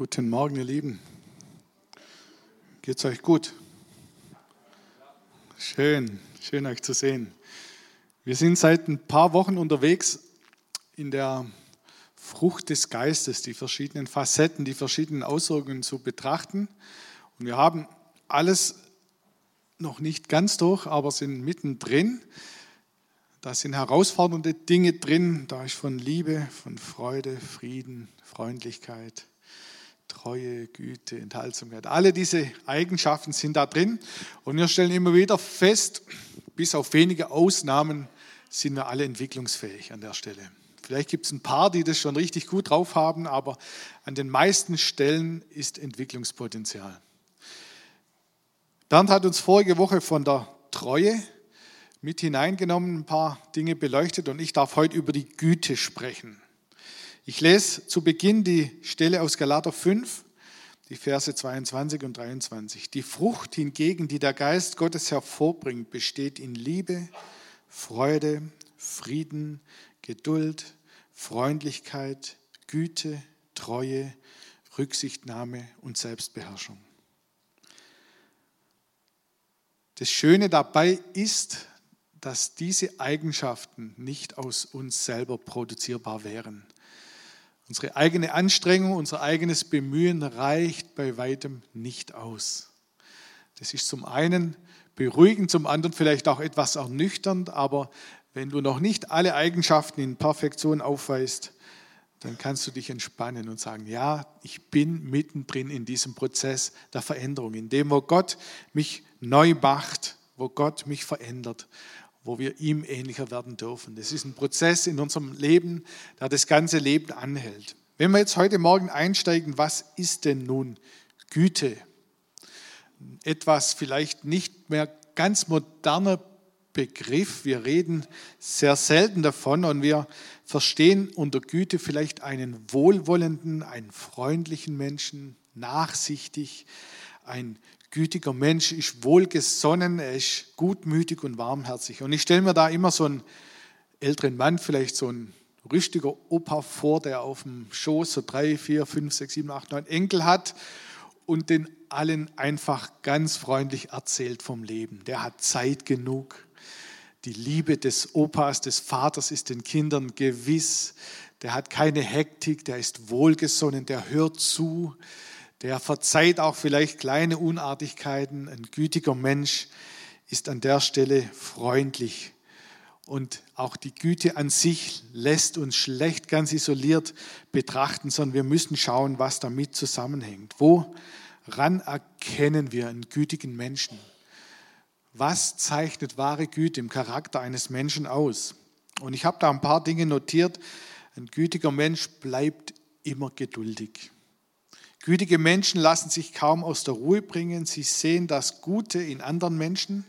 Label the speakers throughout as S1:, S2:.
S1: Guten Morgen, ihr Lieben. Geht's euch gut? Schön, schön euch zu sehen. Wir sind seit ein paar Wochen unterwegs in der Frucht des Geistes, die verschiedenen Facetten, die verschiedenen Auswirkungen zu betrachten. Und wir haben alles noch nicht ganz durch, aber sind mittendrin. Da sind herausfordernde Dinge drin. Da ist von Liebe, von Freude, Frieden, Freundlichkeit, Treue, Güte, Enthaltsamkeit. Alle diese Eigenschaften sind da drin. Und wir stellen immer wieder fest, bis auf wenige Ausnahmen sind wir alle entwicklungsfähig an der Stelle. Vielleicht gibt es ein paar, die das schon richtig gut drauf haben, aber an den meisten Stellen ist Entwicklungspotenzial. Bernd hat uns vorige Woche von der Treue mit hineingenommen, ein paar Dinge beleuchtet und ich darf heute über die Güte sprechen. Ich lese zu Beginn die Stelle aus Galater 5, die Verse 22 und 23. Die Frucht hingegen, die der Geist Gottes hervorbringt, besteht in Liebe, Freude, Frieden, Geduld, Freundlichkeit, Güte, Treue, Rücksichtnahme und Selbstbeherrschung. Das Schöne dabei ist, dass diese Eigenschaften nicht aus uns selber produzierbar wären. Unsere eigene Anstrengung, unser eigenes Bemühen reicht bei weitem nicht aus. Das ist zum einen beruhigend, zum anderen vielleicht auch etwas ernüchternd, aber wenn du noch nicht alle Eigenschaften in Perfektion aufweist, dann kannst du dich entspannen und sagen, ja, ich bin mittendrin in diesem Prozess der Veränderung, in dem, wo Gott mich neu macht, wo Gott mich verändert wo wir ihm ähnlicher werden dürfen. Das ist ein Prozess in unserem Leben, der das ganze Leben anhält. Wenn wir jetzt heute Morgen einsteigen, was ist denn nun Güte? Etwas vielleicht nicht mehr ganz moderner Begriff. Wir reden sehr selten davon und wir verstehen unter Güte vielleicht einen wohlwollenden, einen freundlichen Menschen, nachsichtig, ein gütiger Mensch, ist wohlgesonnen, er ist gutmütig und warmherzig. Und ich stelle mir da immer so einen älteren Mann, vielleicht so ein rüstiger Opa vor, der auf dem Schoß so drei, vier, fünf, sechs, sieben, acht, neun Enkel hat und den allen einfach ganz freundlich erzählt vom Leben. Der hat Zeit genug. Die Liebe des Opas, des Vaters ist den Kindern gewiss. Der hat keine Hektik, der ist wohlgesonnen, der hört zu, der verzeiht auch vielleicht kleine Unartigkeiten. Ein gütiger Mensch ist an der Stelle freundlich. Und auch die Güte an sich lässt uns schlecht ganz isoliert betrachten, sondern wir müssen schauen, was damit zusammenhängt. Woran erkennen wir einen gütigen Menschen? Was zeichnet wahre Güte im Charakter eines Menschen aus? Und ich habe da ein paar Dinge notiert. Ein gütiger Mensch bleibt immer geduldig. Gütige Menschen lassen sich kaum aus der Ruhe bringen. Sie sehen das Gute in anderen Menschen.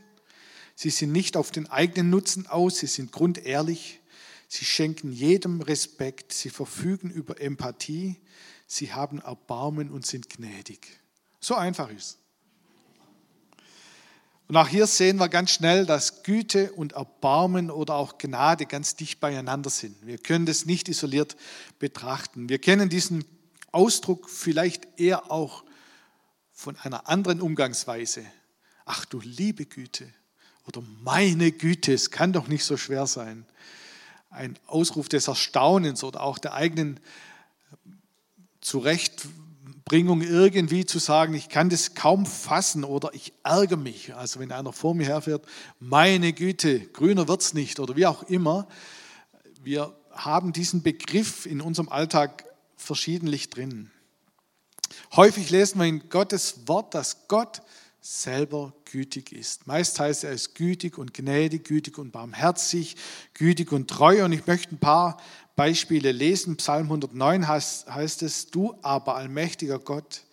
S1: Sie sind nicht auf den eigenen Nutzen aus. Sie sind grundehrlich. Sie schenken jedem Respekt. Sie verfügen über Empathie. Sie haben Erbarmen und sind gnädig. So einfach ist. Und auch hier sehen wir ganz schnell, dass Güte und Erbarmen oder auch Gnade ganz dicht beieinander sind. Wir können das nicht isoliert betrachten. Wir kennen diesen Ausdruck vielleicht eher auch von einer anderen Umgangsweise. Ach du liebe Güte oder meine Güte, es kann doch nicht so schwer sein. Ein Ausruf des Erstaunens oder auch der eigenen Zurechtbringung irgendwie zu sagen, ich kann das kaum fassen oder ich ärgere mich. Also wenn einer vor mir herfährt, meine Güte, grüner wird es nicht oder wie auch immer. Wir haben diesen Begriff in unserem Alltag verschiedentlich drin. Häufig lesen wir in Gottes Wort, dass Gott selber gütig ist. Meist heißt er ist gütig und gnädig, gütig und barmherzig, gütig und treu. Und ich möchte ein paar Beispiele lesen. Psalm 109 heißt, heißt es, du aber allmächtiger Gott,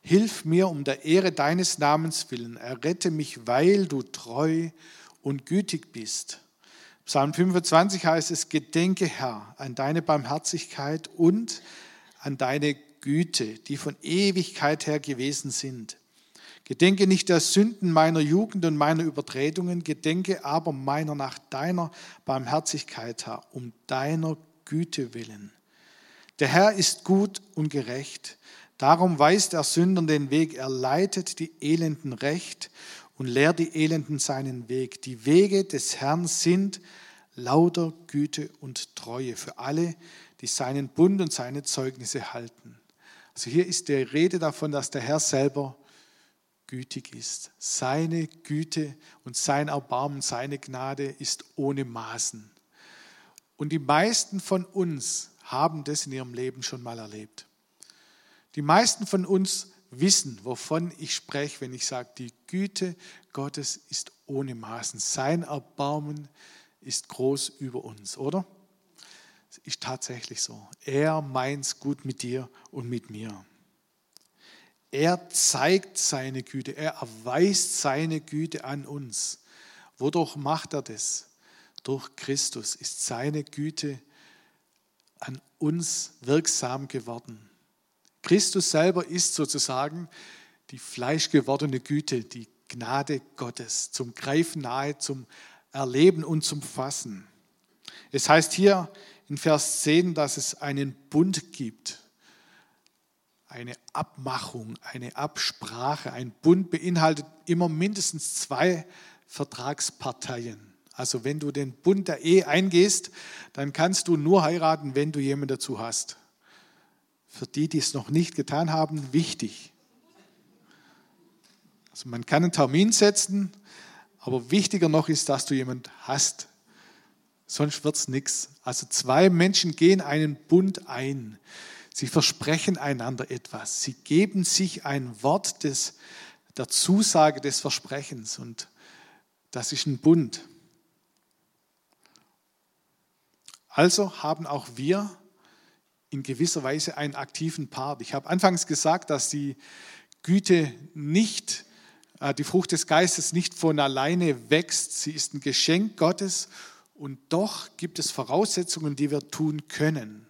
S1: hilf mir um der Ehre deines Namens willen, errette mich, weil du treu und gütig bist. Psalm 25 heißt es, gedenke Herr an deine Barmherzigkeit und an deine Güte, die von Ewigkeit her gewesen sind. Gedenke nicht der Sünden meiner Jugend und meiner Übertretungen, gedenke aber meiner nach deiner Barmherzigkeit, Herr, um deiner Güte willen. Der Herr ist gut und gerecht. Darum weist er Sündern den Weg, er leitet die Elenden recht und lehrt die Elenden seinen Weg. Die Wege des Herrn sind lauter Güte und Treue für alle, die seinen Bund und seine Zeugnisse halten. Also hier ist die Rede davon, dass der Herr selber gütig ist. Seine Güte und sein Erbarmen, seine Gnade ist ohne Maßen. Und die meisten von uns haben das in ihrem Leben schon mal erlebt. Die meisten von uns wissen, wovon ich spreche, wenn ich sage, die Güte Gottes ist ohne Maßen. Sein Erbarmen ist groß über uns, oder? Ist tatsächlich so. Er meint es gut mit dir und mit mir. Er zeigt seine Güte, er erweist seine Güte an uns. Wodurch macht er das? Durch Christus ist seine Güte an uns wirksam geworden. Christus selber ist sozusagen die fleischgewordene Güte, die Gnade Gottes zum Greifen nahe, zum Erleben und zum Fassen. Es heißt hier in Vers 10, dass es einen Bund gibt, eine Abmachung, eine Absprache. Ein Bund beinhaltet immer mindestens zwei Vertragsparteien. Also wenn du den Bund der Ehe eingehst, dann kannst du nur heiraten, wenn du jemanden dazu hast. Für die, die es noch nicht getan haben, wichtig. Also man kann einen Termin setzen, aber wichtiger noch ist, dass du jemanden hast. Sonst wird es nichts. Also zwei Menschen gehen einen Bund ein. Sie versprechen einander etwas. Sie geben sich ein Wort des, der Zusage des Versprechens. Und das ist ein Bund. Also haben auch wir in gewisser Weise einen aktiven Part. Ich habe anfangs gesagt, dass die Güte nicht, äh, die Frucht des Geistes nicht von alleine wächst. Sie ist ein Geschenk Gottes und doch gibt es Voraussetzungen, die wir tun können.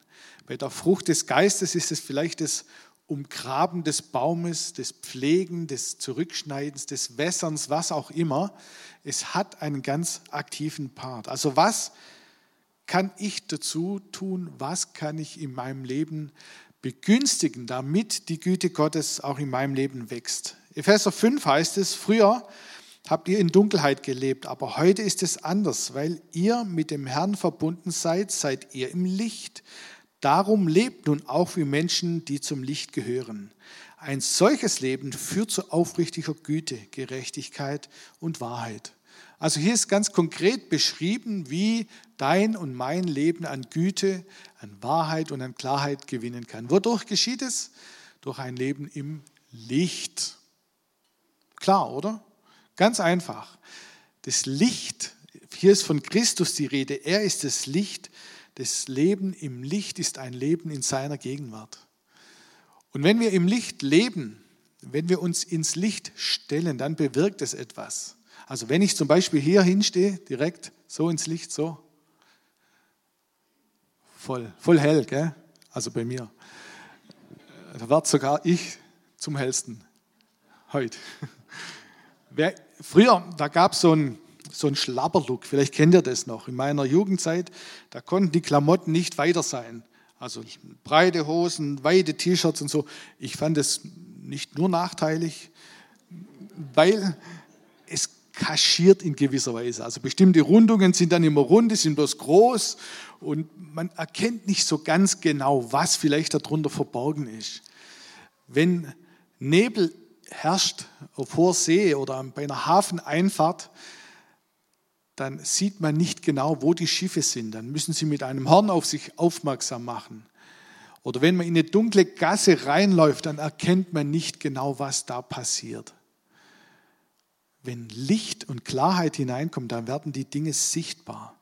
S1: Bei der Frucht des Geistes ist es vielleicht das Umgraben des Baumes, des Pflegen, des Zurückschneidens, des Wässerns, was auch immer. Es hat einen ganz aktiven Part. Also was kann ich dazu tun? Was kann ich in meinem Leben begünstigen, damit die Güte Gottes auch in meinem Leben wächst? Epheser 5 heißt es, früher habt ihr in Dunkelheit gelebt, aber heute ist es anders, weil ihr mit dem Herrn verbunden seid, seid ihr im Licht. Darum lebt nun auch wie Menschen, die zum Licht gehören. Ein solches Leben führt zu aufrichtiger Güte, Gerechtigkeit und Wahrheit. Also hier ist ganz konkret beschrieben, wie dein und mein Leben an Güte, an Wahrheit und an Klarheit gewinnen kann. Wodurch geschieht es? Durch ein Leben im Licht. Klar, oder? Ganz einfach. Das Licht, hier ist von Christus die Rede, er ist das Licht. Das Leben im Licht ist ein Leben in seiner Gegenwart. Und wenn wir im Licht leben, wenn wir uns ins Licht stellen, dann bewirkt es etwas. Also wenn ich zum Beispiel hier hinstehe, direkt so ins Licht, so, voll, voll hell, gell? also bei mir, da wird sogar ich zum hellsten heute. Früher, da gab es so einen so einen Schlapperlook, vielleicht kennt ihr das noch. In meiner Jugendzeit, da konnten die Klamotten nicht weiter sein. Also breite Hosen, weite T-Shirts und so. Ich fand es nicht nur nachteilig, weil es kaschiert in gewisser Weise. Also bestimmte Rundungen sind dann immer rund, die sind bloß groß und man erkennt nicht so ganz genau, was vielleicht darunter verborgen ist. Wenn Nebel herrscht auf hoher See oder bei einer Hafeneinfahrt, dann sieht man nicht genau, wo die Schiffe sind. Dann müssen sie mit einem Horn auf sich aufmerksam machen. Oder wenn man in eine dunkle Gasse reinläuft, dann erkennt man nicht genau, was da passiert wenn Licht und Klarheit hineinkommt, dann werden die Dinge sichtbar.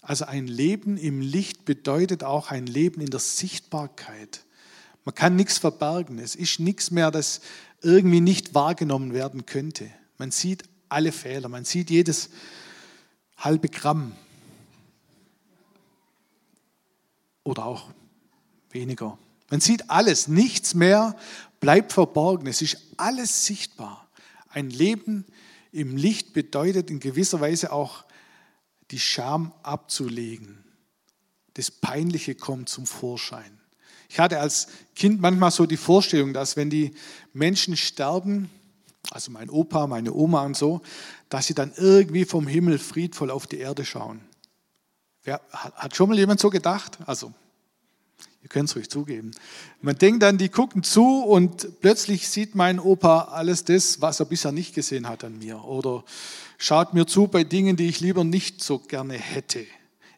S1: Also ein Leben im Licht bedeutet auch ein Leben in der Sichtbarkeit. Man kann nichts verbergen. Es ist nichts mehr, das irgendwie nicht wahrgenommen werden könnte. Man sieht alle Fehler, man sieht jedes halbe Gramm oder auch weniger. Man sieht alles, nichts mehr bleibt verborgen. Es ist alles sichtbar. Ein Leben im Licht bedeutet in gewisser Weise auch die Scham abzulegen. Das Peinliche kommt zum Vorschein. Ich hatte als Kind manchmal so die Vorstellung, dass wenn die Menschen sterben, also mein Opa, meine Oma und so, dass sie dann irgendwie vom Himmel friedvoll auf die Erde schauen. Wer, hat schon mal jemand so gedacht? Also, ihr könnt es ruhig zugeben. Man denkt dann, die gucken zu und plötzlich sieht mein Opa alles das, was er bisher nicht gesehen hat an mir. Oder schaut mir zu bei Dingen, die ich lieber nicht so gerne hätte.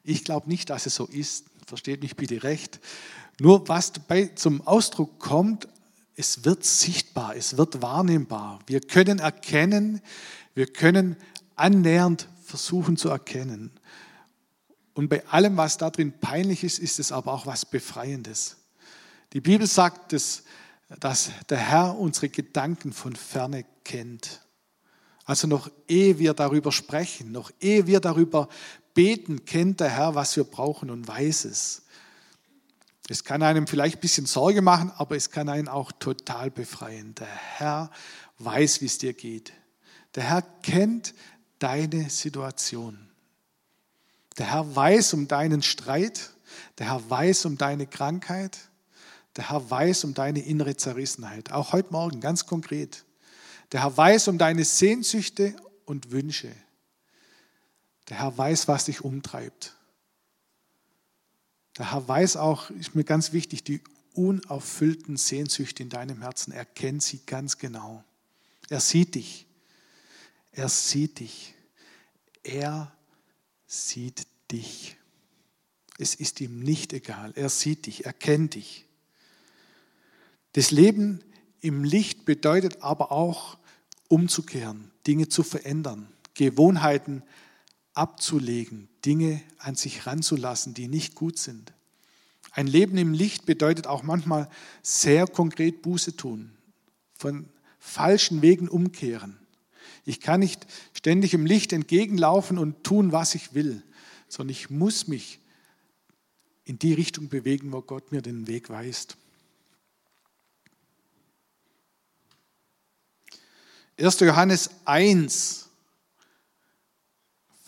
S1: Ich glaube nicht, dass es so ist. Versteht mich bitte recht. Nur was dabei zum Ausdruck kommt, es wird sichtbar, es wird wahrnehmbar. Wir können erkennen, wir können annähernd versuchen zu erkennen. Und bei allem, was da drin peinlich ist, ist es aber auch was Befreiendes. Die Bibel sagt, dass, dass der Herr unsere Gedanken von ferne kennt. Also noch ehe wir darüber sprechen, noch ehe wir darüber beten, kennt der Herr, was wir brauchen und weiß es. Es kann einem vielleicht ein bisschen Sorge machen, aber es kann einen auch total befreien. Der Herr weiß, wie es dir geht. Der Herr kennt deine Situation. Der Herr weiß um deinen Streit. Der Herr weiß um deine Krankheit. Der Herr weiß um deine innere Zerrissenheit. Auch heute Morgen ganz konkret. Der Herr weiß um deine Sehnsüchte und Wünsche. Der Herr weiß, was dich umtreibt. Der Herr weiß auch, ist mir ganz wichtig, die unerfüllten Sehnsüchte in deinem Herzen. Er kennt sie ganz genau. Er sieht dich. Er sieht dich. Er sieht dich. Es ist ihm nicht egal. Er sieht dich. Er kennt dich. Das Leben im Licht bedeutet aber auch, umzukehren, Dinge zu verändern, Gewohnheiten abzulegen, Dinge an sich ranzulassen, die nicht gut sind. Ein Leben im Licht bedeutet auch manchmal sehr konkret Buße tun, von falschen Wegen umkehren. Ich kann nicht ständig im Licht entgegenlaufen und tun, was ich will, sondern ich muss mich in die Richtung bewegen, wo Gott mir den Weg weist. 1. Johannes 1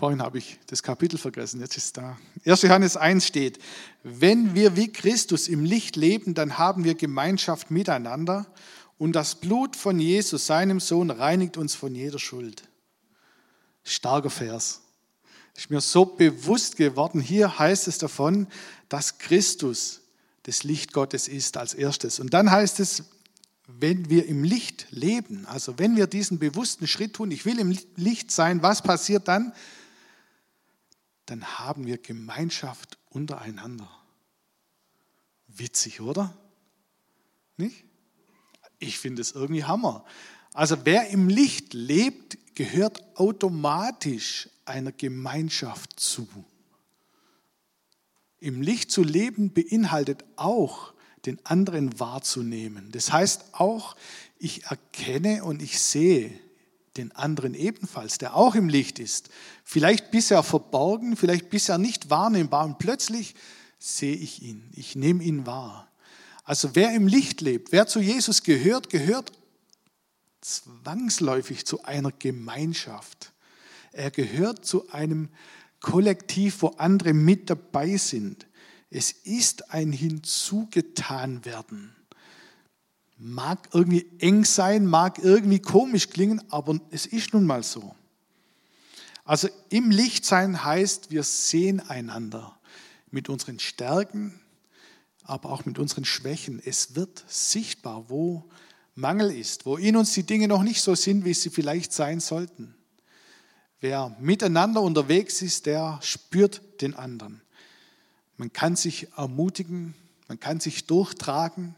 S1: Vorhin habe ich das Kapitel vergessen, jetzt ist es da. 1. Johannes 1 steht, wenn wir wie Christus im Licht leben, dann haben wir Gemeinschaft miteinander und das Blut von Jesus, seinem Sohn, reinigt uns von jeder Schuld. Starker Vers. Ist mir so bewusst geworden. Hier heißt es davon, dass Christus das Licht Gottes ist als erstes. Und dann heißt es, wenn wir im Licht leben, also wenn wir diesen bewussten Schritt tun, ich will im Licht sein, was passiert dann? Dann haben wir Gemeinschaft untereinander. Witzig, oder? Nicht? Ich finde es irgendwie Hammer. Also wer im Licht lebt, gehört automatisch einer Gemeinschaft zu. Im Licht zu leben beinhaltet auch, den anderen wahrzunehmen. Das heißt auch, ich erkenne und ich sehe den anderen ebenfalls, der auch im Licht ist. Vielleicht bisher verborgen, vielleicht bisher nicht wahrnehmbar und plötzlich sehe ich ihn, ich nehme ihn wahr. Also wer im Licht lebt, wer zu Jesus gehört, gehört zwangsläufig zu einer Gemeinschaft. Er gehört zu einem Kollektiv, wo andere mit dabei sind. Es ist ein Hinzugetanwerden. Mag irgendwie eng sein, mag irgendwie komisch klingen, aber es ist nun mal so. Also im Licht sein heißt, wir sehen einander mit unseren Stärken, aber auch mit unseren Schwächen. Es wird sichtbar, wo Mangel ist, wo in uns die Dinge noch nicht so sind, wie sie vielleicht sein sollten. Wer miteinander unterwegs ist, der spürt den anderen. Man kann sich ermutigen, man kann sich durchtragen,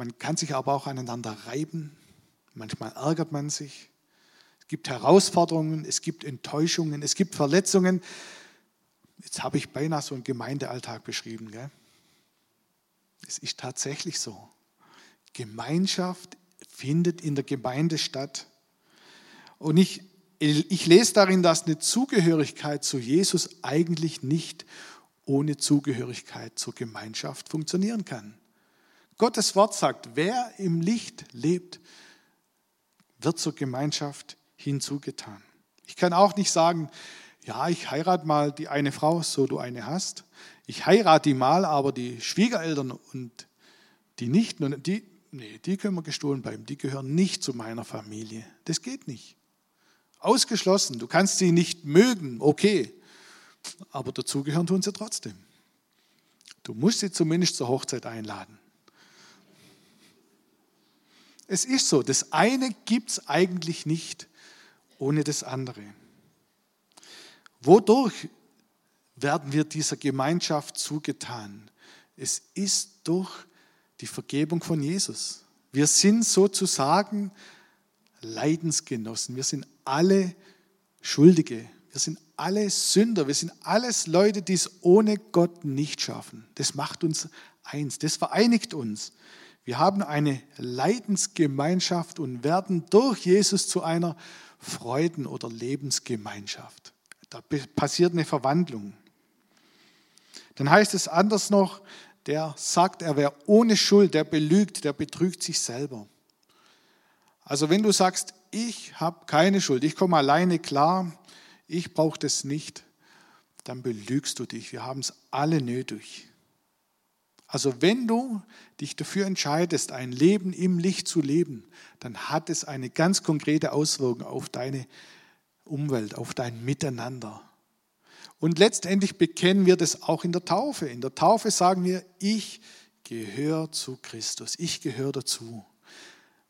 S1: man kann sich aber auch aneinander reiben. Manchmal ärgert man sich. Es gibt Herausforderungen, es gibt Enttäuschungen, es gibt Verletzungen. Jetzt habe ich beinahe so einen Gemeindealltag beschrieben. Gell? Es ist tatsächlich so. Gemeinschaft findet in der Gemeinde statt. Und ich, ich lese darin, dass eine Zugehörigkeit zu Jesus eigentlich nicht ohne Zugehörigkeit zur Gemeinschaft funktionieren kann. Gottes Wort sagt, wer im Licht lebt, wird zur Gemeinschaft hinzugetan. Ich kann auch nicht sagen, ja, ich heirate mal die eine Frau, so du eine hast. ich heirate die mal, aber die Schwiegereltern und die Nichten, die, nee, die können wir gestohlen bleiben, die gehören nicht zu meiner Familie. Das geht nicht. Ausgeschlossen. Du kannst sie nicht mögen, okay, aber dazugehören tun sie trotzdem. Du musst sie zumindest zur Hochzeit einladen. Es ist so, das eine gibt es eigentlich nicht ohne das andere. Wodurch werden wir dieser Gemeinschaft zugetan? Es ist durch die Vergebung von Jesus. Wir sind sozusagen Leidensgenossen. Wir sind alle Schuldige. Wir sind alle Sünder. Wir sind alles Leute, die es ohne Gott nicht schaffen. Das macht uns eins. Das vereinigt uns. Wir haben eine Leidensgemeinschaft und werden durch Jesus zu einer Freuden- oder Lebensgemeinschaft. Da passiert eine Verwandlung. Dann heißt es anders noch, der sagt, er wäre ohne Schuld, der belügt, der betrügt sich selber. Also wenn du sagst, ich habe keine Schuld, ich komme alleine klar, ich brauche das nicht, dann belügst du dich. Wir haben es alle nötig. Also wenn du dich dafür entscheidest, ein Leben im Licht zu leben, dann hat es eine ganz konkrete Auswirkung auf deine Umwelt, auf dein Miteinander. Und letztendlich bekennen wir das auch in der Taufe. In der Taufe sagen wir, ich gehöre zu Christus, ich gehöre dazu.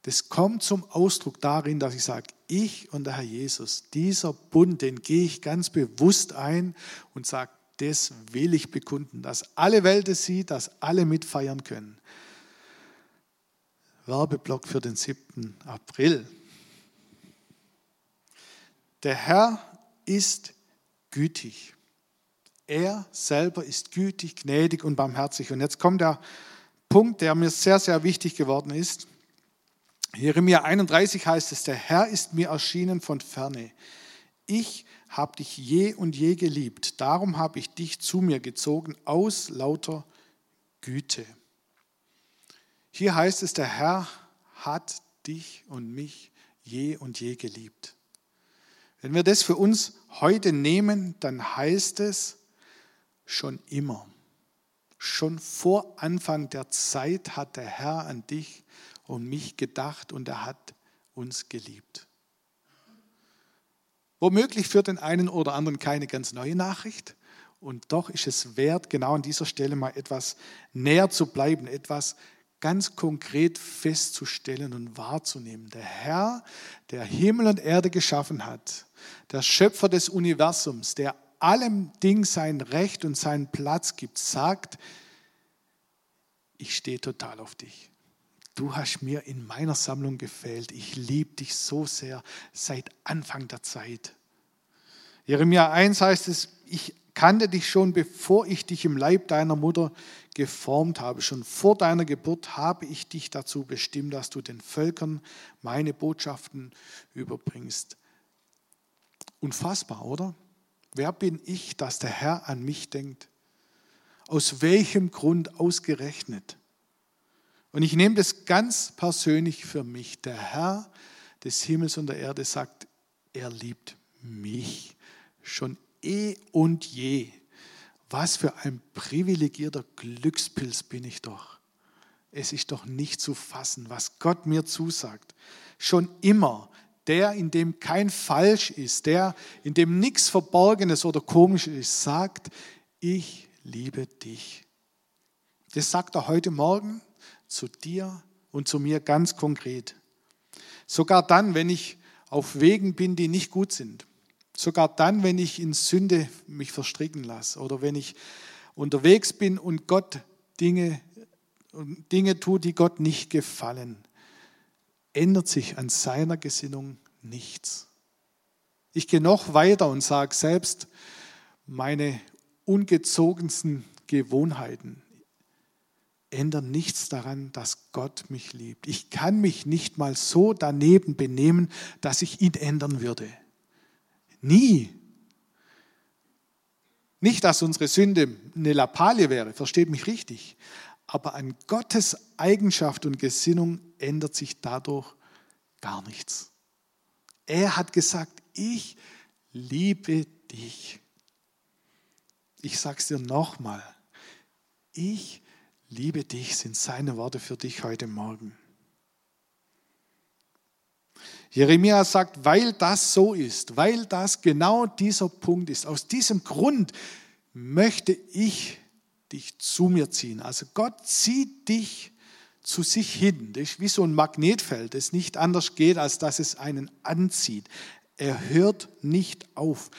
S1: Das kommt zum Ausdruck darin, dass ich sage, ich und der Herr Jesus, dieser Bund, den gehe ich ganz bewusst ein und sage, das will ich bekunden, dass alle Welt es sieht, dass alle mitfeiern können. Werbeblock für den 7. April. Der Herr ist gütig. Er selber ist gütig, gnädig und barmherzig. Und jetzt kommt der Punkt, der mir sehr, sehr wichtig geworden ist. Jeremia 31 heißt es, der Herr ist mir erschienen von ferne. Ich habe dich je und je geliebt, darum habe ich dich zu mir gezogen aus lauter Güte. Hier heißt es, der Herr hat dich und mich je und je geliebt. Wenn wir das für uns heute nehmen, dann heißt es schon immer. Schon vor Anfang der Zeit hat der Herr an dich und mich gedacht und er hat uns geliebt. Womöglich für den einen oder anderen keine ganz neue Nachricht. Und doch ist es wert, genau an dieser Stelle mal etwas näher zu bleiben, etwas ganz konkret festzustellen und wahrzunehmen. Der Herr, der Himmel und Erde geschaffen hat, der Schöpfer des Universums, der allem Ding sein Recht und seinen Platz gibt, sagt, ich stehe total auf dich. Du hast mir in meiner Sammlung gefehlt. Ich liebe dich so sehr seit Anfang der Zeit. Jeremia 1 heißt es, ich kannte dich schon, bevor ich dich im Leib deiner Mutter geformt habe. Schon vor deiner Geburt habe ich dich dazu bestimmt, dass du den Völkern meine Botschaften überbringst. Unfassbar, oder? Wer bin ich, dass der Herr an mich denkt? Aus welchem Grund ausgerechnet? Und ich nehme das ganz persönlich für mich. Der Herr des Himmels und der Erde sagt, er liebt mich schon eh und je. Was für ein privilegierter Glückspilz bin ich doch. Es ist doch nicht zu fassen, was Gott mir zusagt. Schon immer der, in dem kein Falsch ist, der, in dem nichts Verborgenes oder Komisches ist, sagt, ich liebe dich. Das sagt er heute Morgen zu dir und zu mir ganz konkret. Sogar dann, wenn ich auf Wegen bin, die nicht gut sind. Sogar dann, wenn ich in Sünde mich verstricken lasse oder wenn ich unterwegs bin und Gott Dinge, Dinge tut, die Gott nicht gefallen, ändert sich an seiner Gesinnung nichts. Ich gehe noch weiter und sage selbst, meine ungezogensten Gewohnheiten, ändern nichts daran, dass Gott mich liebt. Ich kann mich nicht mal so daneben benehmen, dass ich ihn ändern würde. Nie. Nicht, dass unsere Sünde eine Lappalie wäre, versteht mich richtig. Aber an Gottes Eigenschaft und Gesinnung ändert sich dadurch gar nichts. Er hat gesagt, ich liebe dich. Ich sage es dir nochmal. Ich liebe dich, sind seine Worte für dich heute Morgen. Jeremia sagt, weil das so ist, weil das genau dieser Punkt ist, aus diesem Grund möchte ich dich zu mir ziehen. Also Gott zieht dich zu sich hin. Das ist wie so ein Magnetfeld, das nicht anders geht, als dass es einen anzieht. Er hört nicht auf.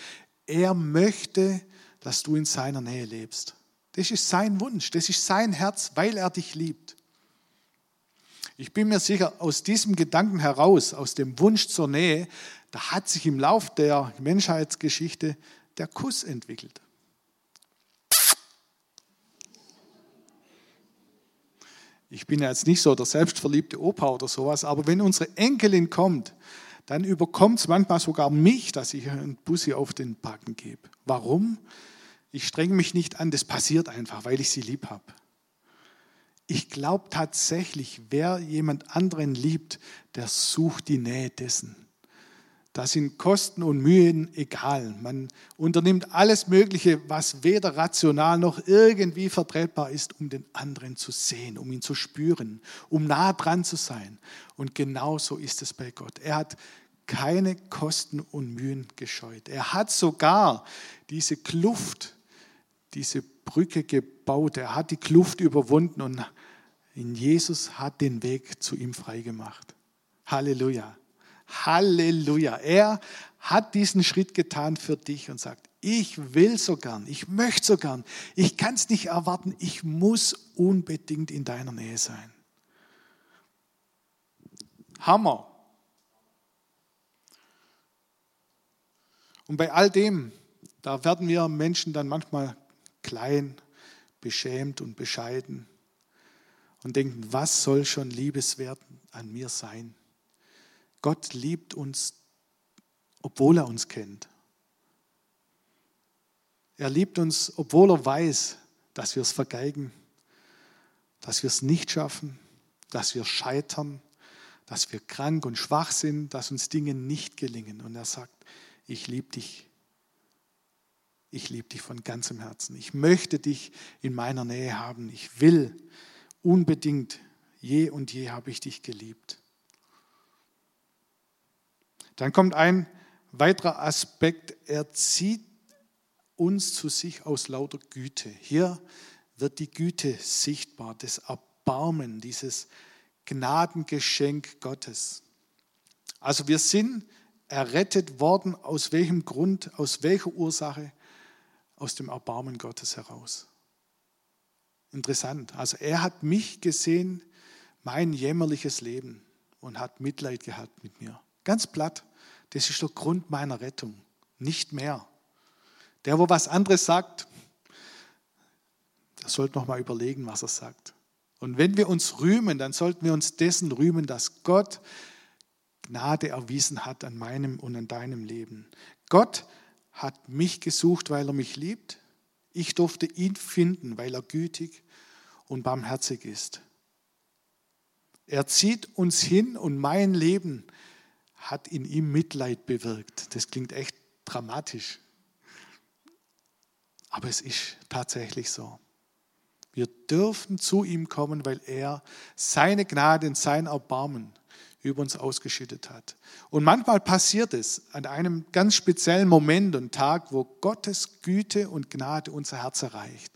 S1: Er möchte, dass du in seiner Nähe lebst. Das ist sein Wunsch, das ist sein Herz, weil er dich liebt. Ich bin mir sicher, aus diesem Gedanken heraus, aus dem Wunsch zur Nähe, da hat sich im Lauf der Menschheitsgeschichte der Kuss entwickelt. Ich bin ja jetzt nicht so der selbstverliebte Opa oder sowas, aber wenn unsere Enkelin kommt, dann überkommt es manchmal sogar mich, dass ich einen Bussi auf den Backen gebe. Warum? Ich strenge mich nicht an, das passiert einfach, weil ich sie lieb habe. Ich glaube tatsächlich, wer jemand anderen liebt, der sucht die Nähe dessen. Da sind Kosten und Mühen egal. Man unternimmt alles Mögliche, was weder rational noch irgendwie vertretbar ist, um den anderen zu sehen, um ihn zu spüren, um nah dran zu sein. Und genauso ist es bei Gott. Er hat keine Kosten und Mühen gescheut. Er hat sogar diese Kluft, diese Brücke gebaut. Er hat die Kluft überwunden und in Jesus hat den Weg zu ihm freigemacht. Halleluja. Halleluja. Er hat diesen Schritt getan für dich und sagt, ich will so gern, ich möchte so gern, ich kann es nicht erwarten, ich muss unbedingt in deiner Nähe sein. Hammer. Und bei all dem, da werden wir Menschen dann manchmal klein, beschämt und bescheiden und denken, was soll schon liebeswert an mir sein? Gott liebt uns, obwohl er uns kennt. Er liebt uns, obwohl er weiß, dass wir es vergeigen, dass wir es nicht schaffen, dass wir scheitern, dass wir krank und schwach sind, dass uns Dinge nicht gelingen. Und er sagt, ich liebe dich. Ich liebe dich von ganzem Herzen. Ich möchte dich in meiner Nähe haben. Ich will unbedingt, je und je habe ich dich geliebt. Dann kommt ein weiterer Aspekt, er zieht uns zu sich aus lauter Güte. Hier wird die Güte sichtbar, das Erbarmen, dieses Gnadengeschenk Gottes. Also wir sind errettet worden, aus welchem Grund, aus welcher Ursache? Aus dem Erbarmen Gottes heraus. Interessant. Also er hat mich gesehen, mein jämmerliches Leben und hat Mitleid gehabt mit mir. Ganz platt. Das ist der Grund meiner Rettung. Nicht mehr. Der, wo was anderes sagt, der sollte noch mal überlegen, was er sagt. Und wenn wir uns rühmen, dann sollten wir uns dessen rühmen, dass Gott Gnade erwiesen hat an meinem und an deinem Leben. Gott hat mich gesucht, weil er mich liebt. Ich durfte ihn finden, weil er gütig und barmherzig ist. Er zieht uns hin und mein Leben hat in ihm Mitleid bewirkt. Das klingt echt dramatisch. Aber es ist tatsächlich so. Wir dürfen zu ihm kommen, weil er seine Gnade und sein Erbarmen über uns ausgeschüttet hat. Und manchmal passiert es an einem ganz speziellen Moment und Tag, wo Gottes Güte und Gnade unser Herz erreicht.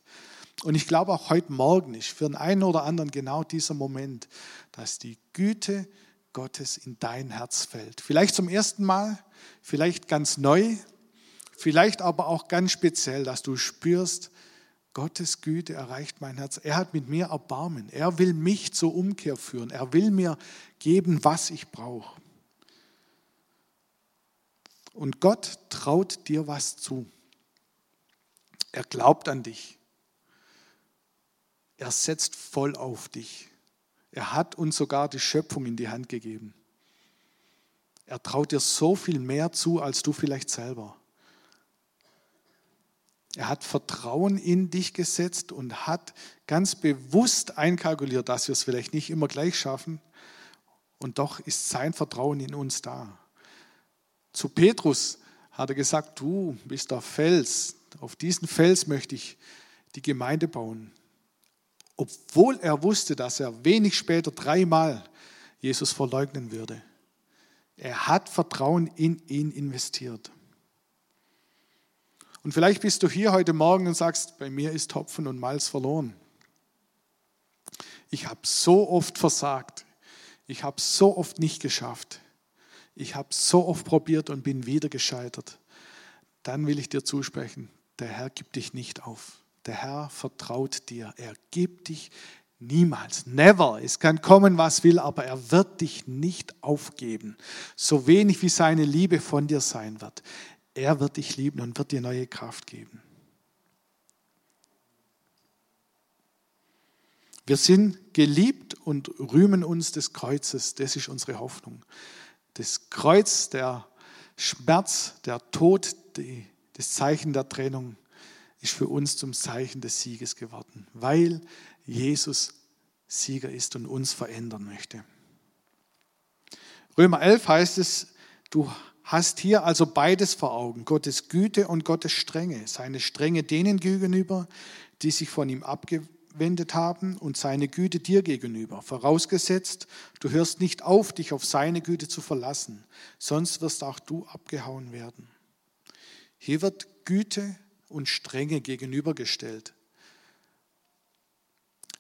S1: Und ich glaube auch heute Morgen ist für den einen oder anderen genau dieser Moment, dass die Güte Gottes in dein Herz fällt. Vielleicht zum ersten Mal, vielleicht ganz neu, vielleicht aber auch ganz speziell, dass du spürst, Gottes Güte erreicht mein Herz. Er hat mit mir Erbarmen. Er will mich zur Umkehr führen. Er will mir geben, was ich brauche. Und Gott traut dir was zu. Er glaubt an dich. Er setzt voll auf dich. Er hat uns sogar die Schöpfung in die Hand gegeben. Er traut dir so viel mehr zu, als du vielleicht selber. Er hat Vertrauen in dich gesetzt und hat ganz bewusst einkalkuliert, dass wir es vielleicht nicht immer gleich schaffen. Und doch ist sein Vertrauen in uns da. Zu Petrus hat er gesagt, du bist der Fels. Auf diesen Fels möchte ich die Gemeinde bauen. obwohl er wusste, dass er wenig später dreimal Jesus verleugnen würde. Er hat Vertrauen in ihn investiert. Und vielleicht bist du hier heute Morgen und sagst, bei mir ist Hopfen und Malz verloren. Ich habe so oft versagt. Ich habe so oft nicht geschafft. Ich habe so oft probiert und bin wieder gescheitert. Dann will ich dir zusprechen, der Herr gibt dich nicht auf. Der Herr vertraut dir. Er gibt dich niemals. Never. Es kann kommen, was will, aber er wird dich nicht aufgeben. So wenig wie seine Liebe von dir sein wird. Er wird dich lieben und wird dir neue Kraft geben. Wir sind geliebt und rühmen uns des Kreuzes. Das ist unsere Hoffnung. Das Kreuz, der Schmerz, der Tod, die, das Zeichen der Trennung ist für uns zum Zeichen des Sieges geworden, weil Jesus Sieger ist und uns verändern möchte. Römer 11 heißt es, du hast hier also beides vor Augen, Gottes Güte und Gottes Strenge. Seine Strenge denen gegenüber, die sich von ihm abgewendet haben und seine Güte dir gegenüber. Vorausgesetzt, du hörst nicht auf, dich auf seine Güte zu verlassen, sonst wirst auch du abgehauen werden. Hier wird Güte und Strenge gegenübergestellt.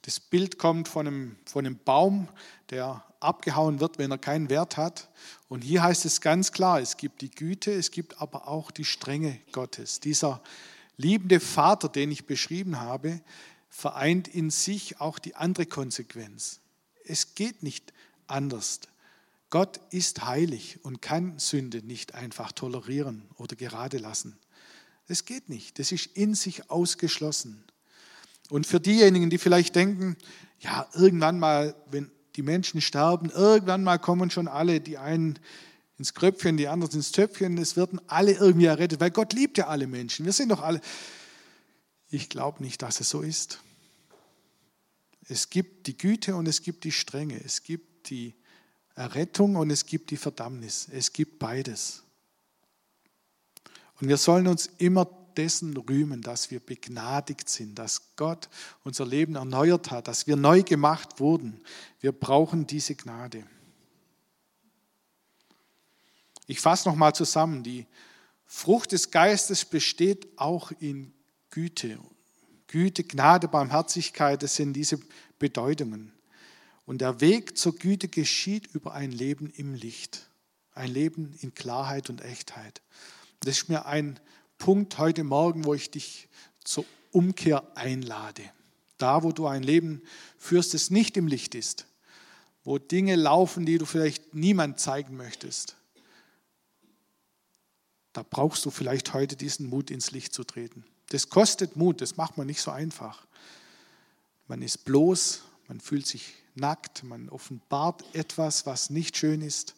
S1: Das Bild kommt von einem, von einem Baum, der abgehauen wird, wenn er keinen Wert hat. Und hier heißt es ganz klar, es gibt die Güte, es gibt aber auch die Strenge Gottes. Dieser liebende Vater, den ich beschrieben habe, vereint in sich auch die andere Konsequenz. Es geht nicht anders. Gott ist heilig und kann Sünde nicht einfach tolerieren oder gerade lassen. Es geht nicht. Das ist in sich ausgeschlossen. Und für diejenigen, die vielleicht denken, ja, irgendwann mal, wenn die Menschen sterben, irgendwann mal kommen schon alle, die einen ins Kröpfchen, die anderen ins Töpfchen, es werden alle irgendwie errettet, weil Gott liebt ja alle Menschen. Wir sind doch alle. Ich glaube nicht, dass es so ist. Es gibt die Güte und es gibt die Strenge. Es gibt die Errettung und es gibt die Verdammnis. Es gibt beides. Und wir sollen uns immer dessen rühmen, dass wir begnadigt sind, dass Gott unser Leben erneuert hat, dass wir neu gemacht wurden. Wir brauchen diese Gnade. Ich fasse nochmal zusammen. Die Frucht des Geistes besteht auch in Güte. Güte, Gnade, Barmherzigkeit, das sind diese Bedeutungen. Und der Weg zur Güte geschieht über ein Leben im Licht, ein Leben in Klarheit und Echtheit. Das ist mir ein Punkt heute Morgen, wo ich dich zur Umkehr einlade. Da, wo du ein Leben führst, das nicht im Licht ist, wo Dinge laufen, die du vielleicht niemand zeigen möchtest, da brauchst du vielleicht heute diesen Mut, ins Licht zu treten. Das kostet Mut, das macht man nicht so einfach. Man ist bloß, man fühlt sich nackt, man offenbart etwas, was nicht schön ist.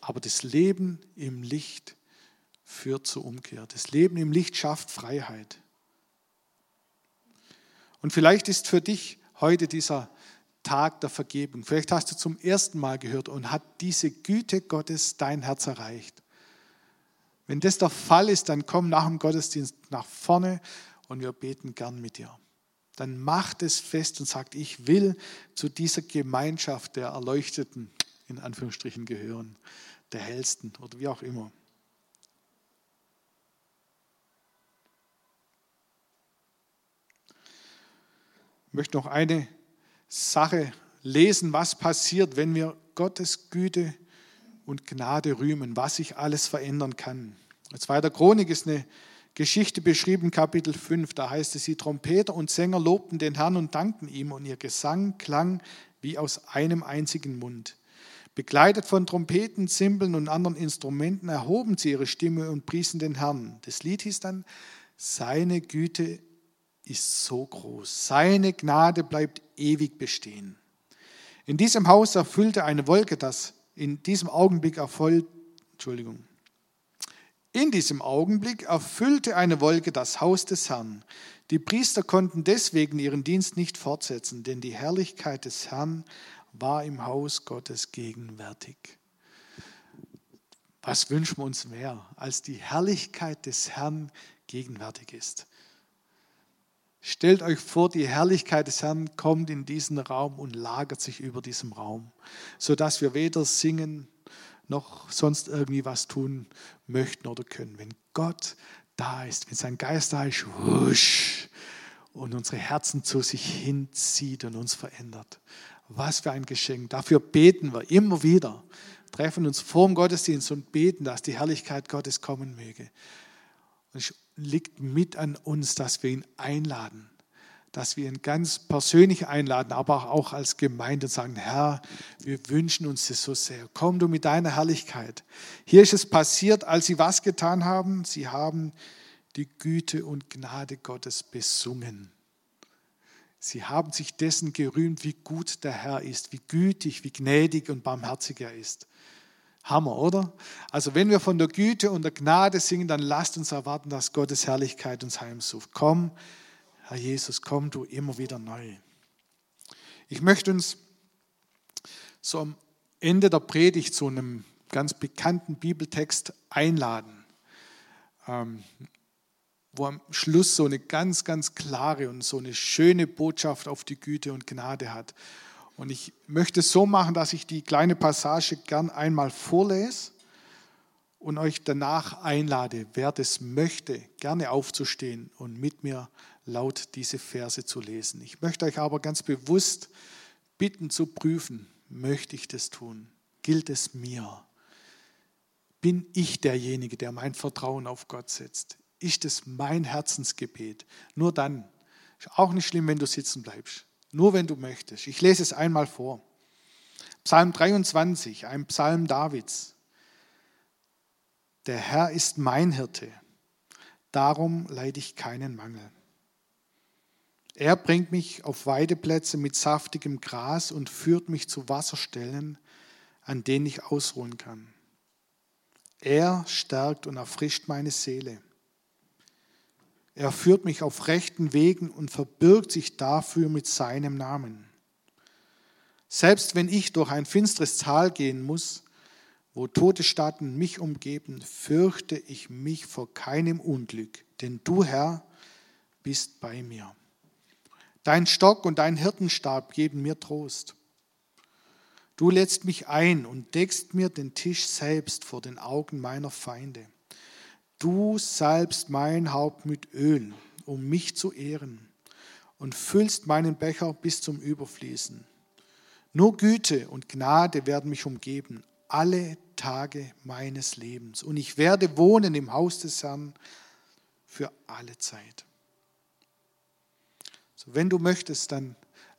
S1: Aber das Leben im Licht führt zur Umkehr. Das Leben im Licht schafft Freiheit. Und vielleicht ist für dich heute dieser Tag der Vergebung. Vielleicht hast du zum ersten Mal gehört und hat diese Güte Gottes dein Herz erreicht. Wenn das der Fall ist, dann komm nach dem Gottesdienst nach vorne und wir beten gern mit dir. Dann macht es fest und sagt, ich will zu dieser Gemeinschaft der Erleuchteten in Anführungsstrichen gehören, der Hellsten oder wie auch immer. Möchte noch eine Sache lesen, was passiert, wenn wir Gottes Güte und Gnade rühmen, was sich alles verändern kann. In 2. Chronik ist eine Geschichte beschrieben, Kapitel 5. Da heißt es, die Trompeter und Sänger lobten den Herrn und dankten ihm und ihr Gesang klang wie aus einem einzigen Mund. Begleitet von Trompeten, Zimbeln und anderen Instrumenten erhoben sie ihre Stimme und priesen den Herrn. Das Lied hieß dann, seine Güte ist so groß. Seine Gnade bleibt ewig bestehen. In diesem Haus erfüllte eine Wolke das in diesem Augenblick erfolgt, Entschuldigung. In diesem Augenblick erfüllte eine Wolke das Haus des Herrn. Die Priester konnten deswegen ihren Dienst nicht fortsetzen, denn die Herrlichkeit des Herrn war im Haus Gottes gegenwärtig. Was wünschen wir uns mehr, als die Herrlichkeit des Herrn gegenwärtig ist? Stellt euch vor, die Herrlichkeit des Herrn kommt in diesen Raum und lagert sich über diesem Raum, sodass wir weder singen noch sonst irgendwie was tun möchten oder können. Wenn Gott da ist, wenn sein Geist da ist, wusch, und unsere Herzen zu sich hinzieht und uns verändert. Was für ein Geschenk. Dafür beten wir immer wieder. Treffen uns vor dem Gottesdienst und beten, dass die Herrlichkeit Gottes kommen möge. Und es liegt mit an uns, dass wir ihn einladen, dass wir ihn ganz persönlich einladen, aber auch als Gemeinde und sagen, Herr, wir wünschen uns das so sehr. Komm du mit deiner Herrlichkeit. Hier ist es passiert, als sie was getan haben. Sie haben die Güte und Gnade Gottes besungen. Sie haben sich dessen gerühmt, wie gut der Herr ist, wie gütig, wie gnädig und barmherzig er ist. Hammer, oder? Also wenn wir von der Güte und der Gnade singen, dann lasst uns erwarten, dass Gottes Herrlichkeit uns heimsucht. Komm, Herr Jesus, komm du immer wieder neu. Ich möchte uns so am Ende der Predigt zu einem ganz bekannten Bibeltext einladen, ähm, wo am Schluss so eine ganz, ganz klare und so eine schöne Botschaft auf die Güte und Gnade hat. Und ich möchte es so machen, dass ich die kleine Passage gern einmal vorlese und euch danach einlade, wer das möchte, gerne aufzustehen und mit mir laut diese Verse zu lesen. Ich möchte euch aber ganz bewusst bitten zu prüfen, möchte ich das tun? Gilt es mir? Bin ich derjenige, der mein Vertrauen auf Gott setzt? Ist es mein Herzensgebet? Nur dann. Ist auch nicht schlimm, wenn du sitzen bleibst. Nur wenn du möchtest. Ich lese es einmal vor. Psalm 23, ein Psalm Davids. Der Herr ist mein Hirte, darum leide ich keinen Mangel. Er bringt mich auf Weideplätze mit saftigem Gras und führt mich zu Wasserstellen, an denen ich ausruhen kann. Er stärkt und erfrischt meine Seele. Er führt mich auf rechten Wegen und verbirgt sich dafür mit seinem Namen. Selbst wenn ich durch ein finstere Tal gehen muss, wo tote Staaten mich umgeben, fürchte ich mich vor keinem Unglück, denn du, Herr, bist bei mir. Dein Stock und dein Hirtenstab geben mir Trost. Du lädst mich ein und deckst mir den Tisch selbst vor den Augen meiner Feinde. Du salbst mein Haupt mit Öl, um mich zu ehren, und füllst meinen Becher bis zum Überfließen. Nur Güte und Gnade werden mich umgeben, alle Tage meines Lebens. Und ich werde wohnen im Haus des Herrn für alle Zeit. So, wenn du möchtest, dann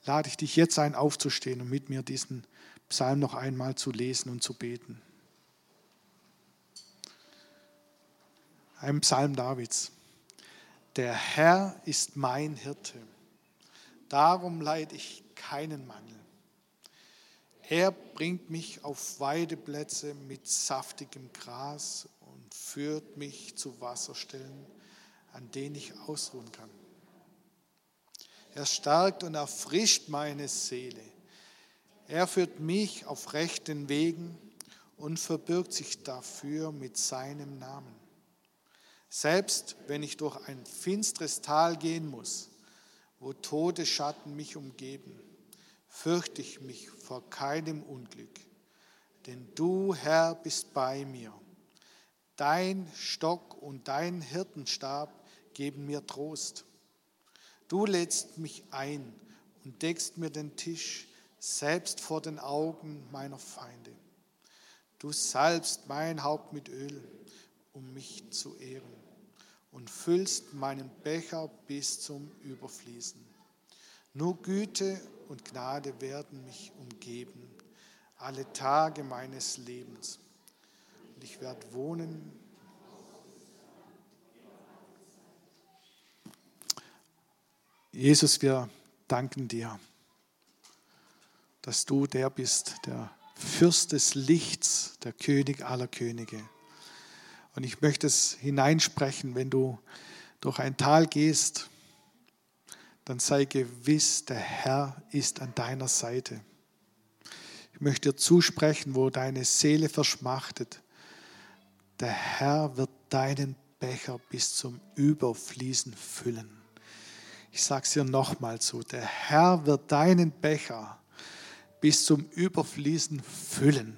S1: lade ich dich jetzt ein, aufzustehen und mit mir diesen Psalm noch einmal zu lesen und zu beten. Ein Psalm Davids. Der Herr ist mein Hirte, darum leide ich keinen Mangel. Er bringt mich auf Weideplätze mit saftigem Gras und führt mich zu Wasserstellen, an denen ich ausruhen kann. Er stärkt und erfrischt meine Seele. Er führt mich auf rechten Wegen und verbirgt sich dafür mit seinem Namen. Selbst wenn ich durch ein finstres Tal gehen muss, wo Todesschatten mich umgeben, fürchte ich mich vor keinem Unglück. Denn du, Herr, bist bei mir. Dein Stock und dein Hirtenstab geben mir Trost. Du lädst mich ein und deckst mir den Tisch selbst vor den Augen meiner Feinde. Du salbst mein Haupt mit Öl, um mich zu ehren und füllst meinen Becher bis zum Überfließen. Nur Güte und Gnade werden mich umgeben, alle Tage meines Lebens. Und ich werde wohnen. Jesus, wir danken dir, dass du der bist, der Fürst des Lichts, der König aller Könige. Und ich möchte es hineinsprechen, wenn du durch ein Tal gehst, dann sei gewiss, der Herr ist an deiner Seite. Ich möchte dir zusprechen, wo deine Seele verschmachtet. Der Herr wird deinen Becher bis zum Überfließen füllen. Ich sage es dir nochmal zu, der Herr wird deinen Becher bis zum Überfließen füllen.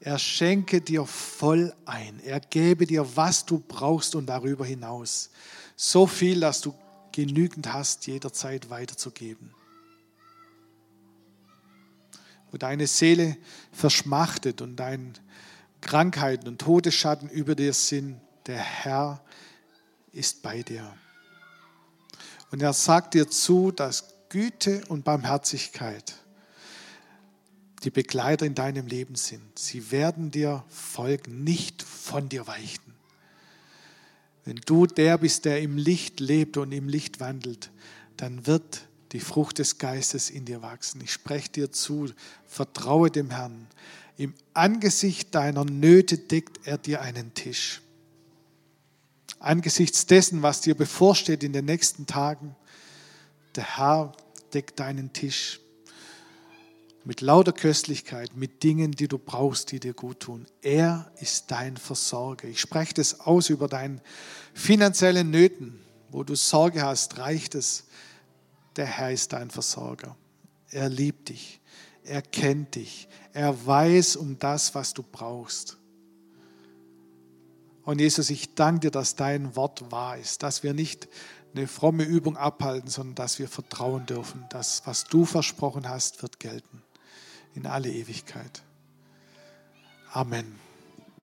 S1: Er schenke dir voll ein. Er gebe dir, was du brauchst und darüber hinaus. So viel, dass du genügend hast, jederzeit weiterzugeben. Wo deine Seele verschmachtet und deine Krankheiten und Todesschatten über dir sind, der Herr ist bei dir. Und er sagt dir zu, dass Güte und Barmherzigkeit die Begleiter in deinem Leben sind. Sie werden dir folgen, nicht von dir weichen. Wenn du der bist, der im Licht lebt und im Licht wandelt, dann wird die Frucht des Geistes in dir wachsen. Ich spreche dir zu, vertraue dem Herrn. Im Angesicht deiner Nöte deckt er dir einen Tisch. Angesichts dessen, was dir bevorsteht in den nächsten Tagen, der Herr deckt deinen Tisch mit lauter Köstlichkeit, mit Dingen, die du brauchst, die dir gut tun. Er ist dein Versorger. Ich spreche das aus über deinen finanziellen Nöten, wo du Sorge hast, reicht es. Der Herr ist dein Versorger. Er liebt dich. Er kennt dich. Er weiß um das, was du brauchst. Und Jesus, ich danke dir, dass dein Wort wahr ist, dass wir nicht eine fromme Übung abhalten, sondern dass wir vertrauen dürfen, dass was du versprochen hast, wird gelten in alle Ewigkeit. Amen.